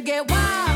get wild.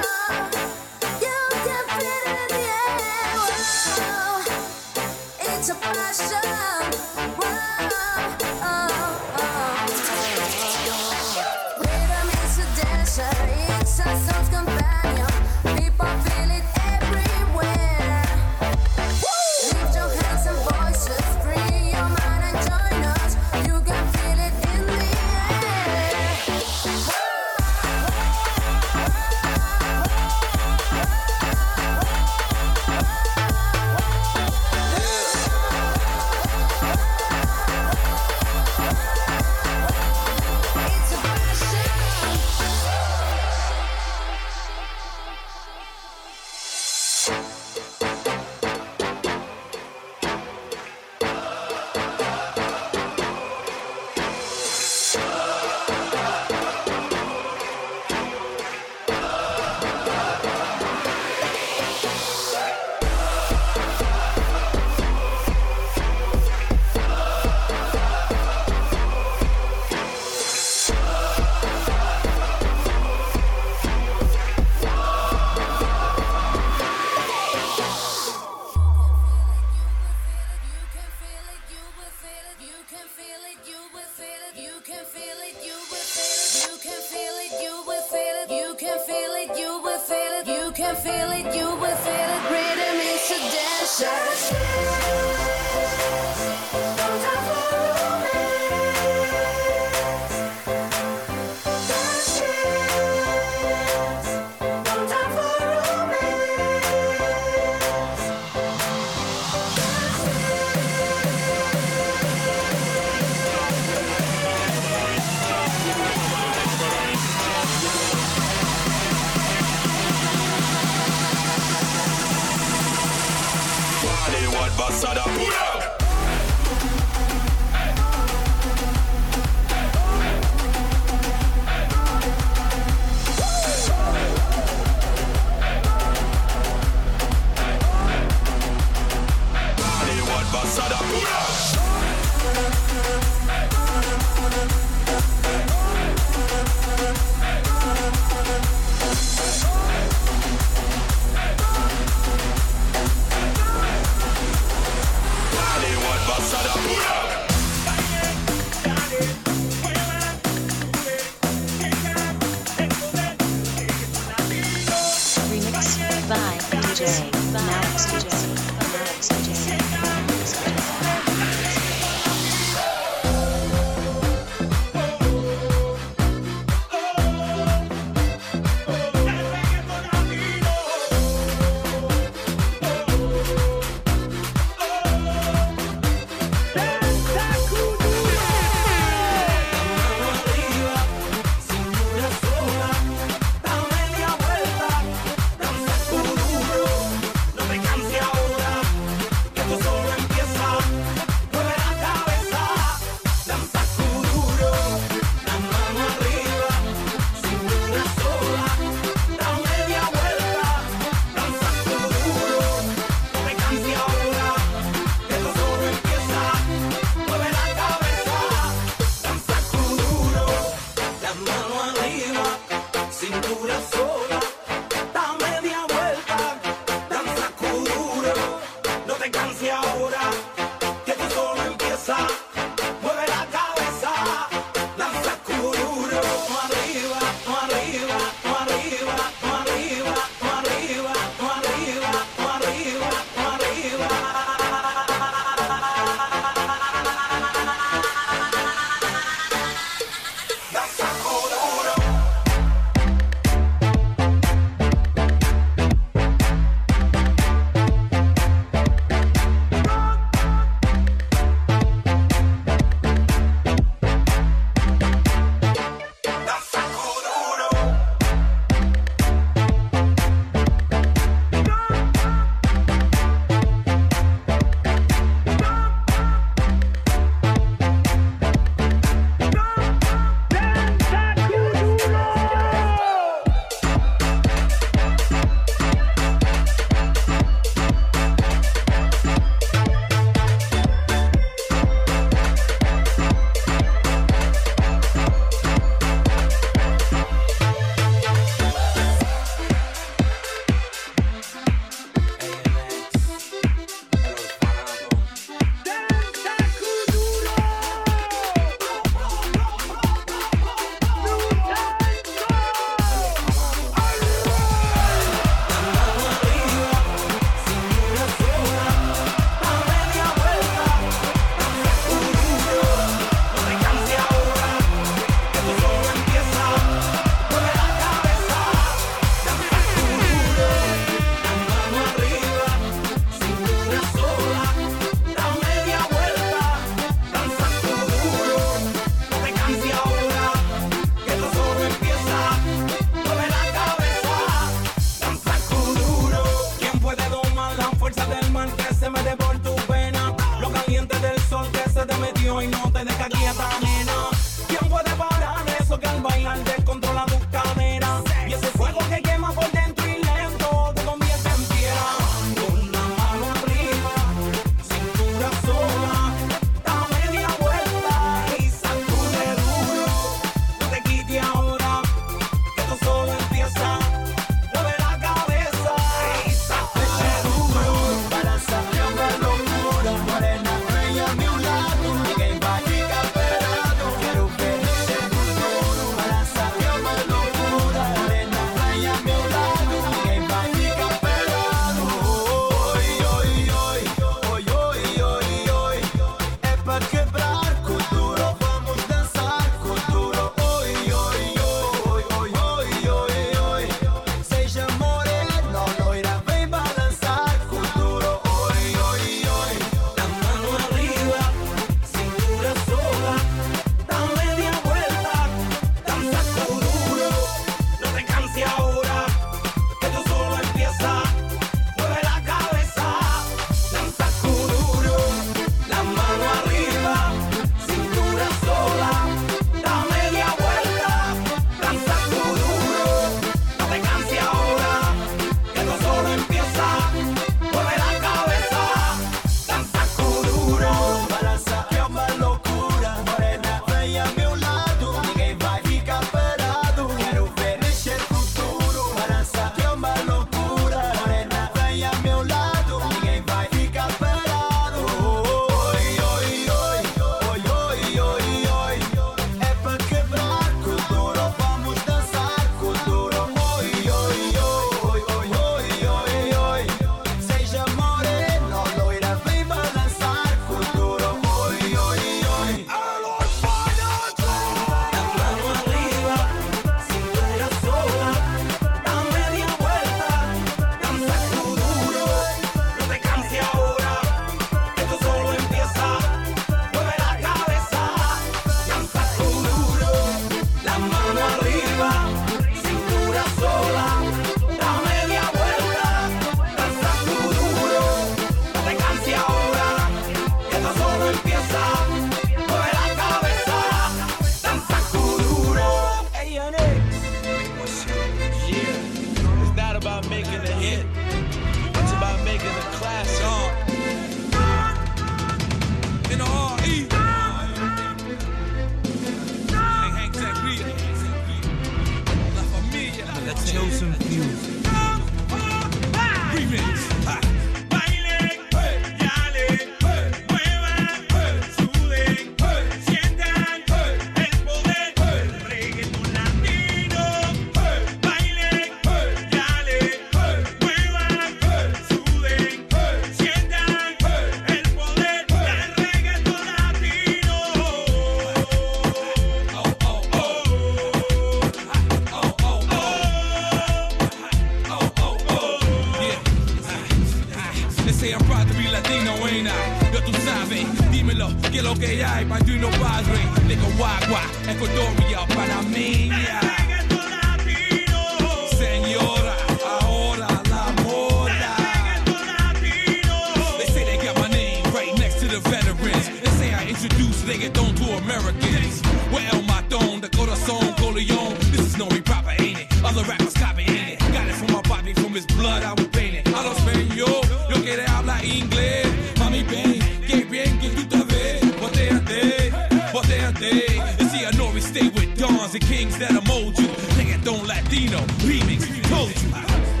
That'll mold you. Reggaeton Latino, remix, told you.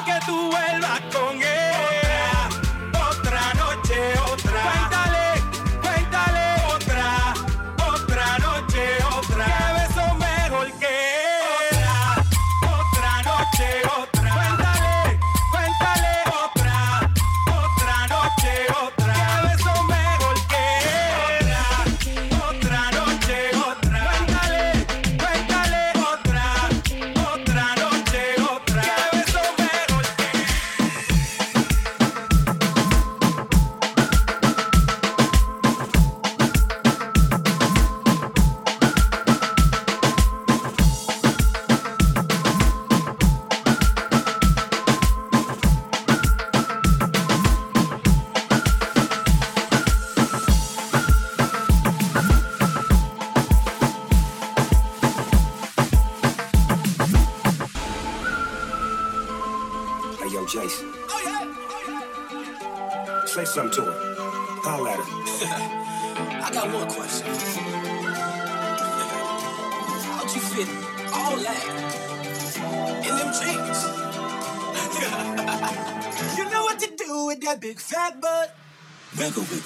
Aunque tú vuelvas con Wiggle,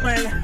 coming.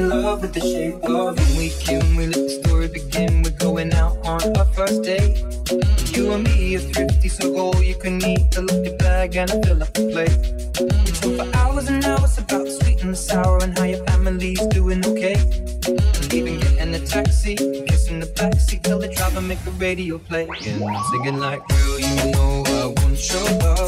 in love with the shape of you. we can, we let the story begin. We're going out on our first date. You and me are thrifty, so all you can eat. The up your bag and I fill up the plate. We talk for hours and hours about the sweet and the sour And how your family's doing okay. Even getting a taxi, kissing the backseat Tell the driver, make the radio play. And I'm singing like, girl, you know I want show up.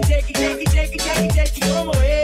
Jackie, it, Jackie, it, Jackie, it ¿cómo es?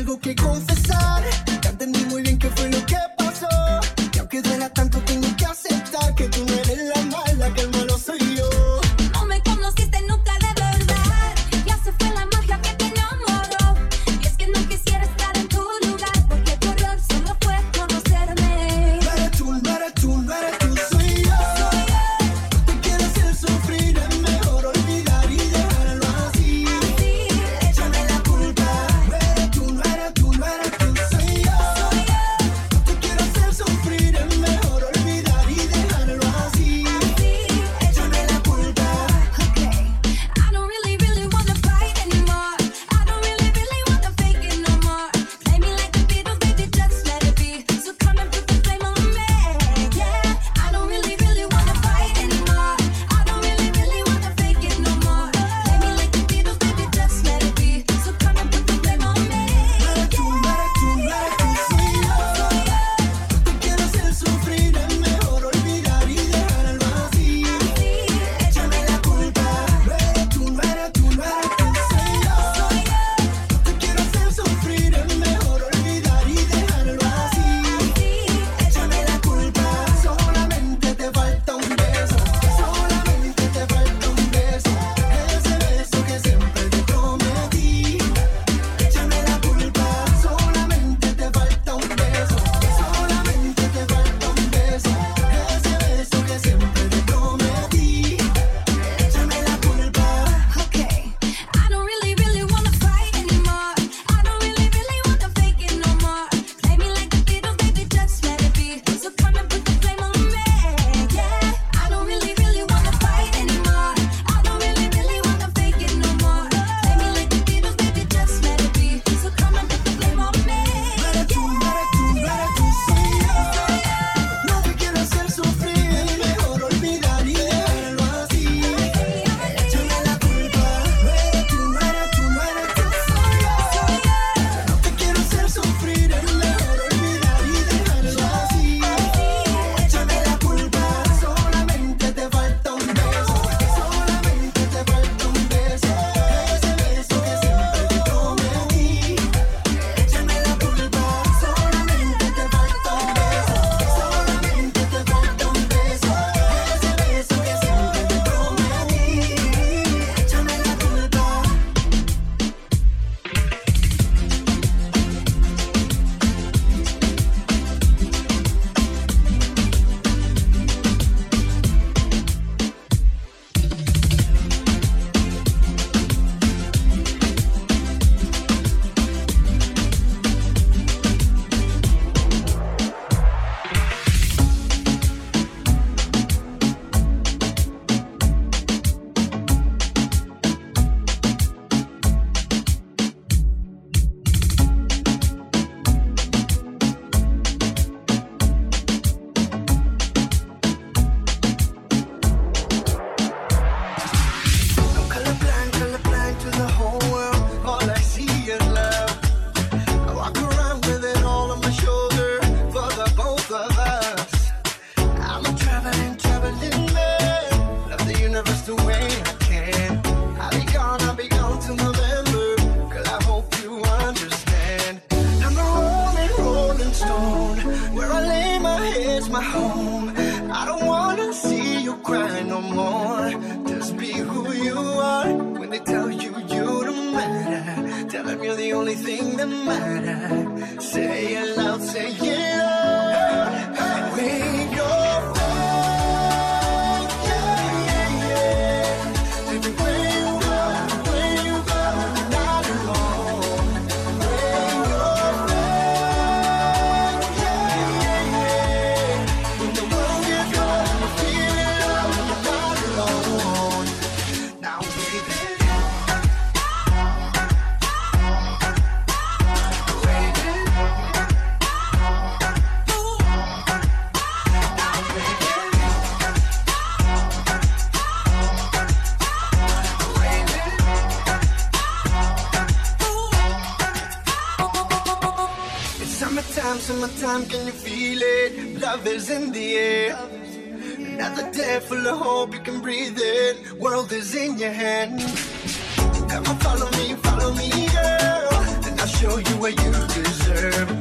Algo que confesar. Is in the air. Another day full of hope, you can breathe it. World is in your hand. Come on, follow me, follow me, girl. And I'll show you where you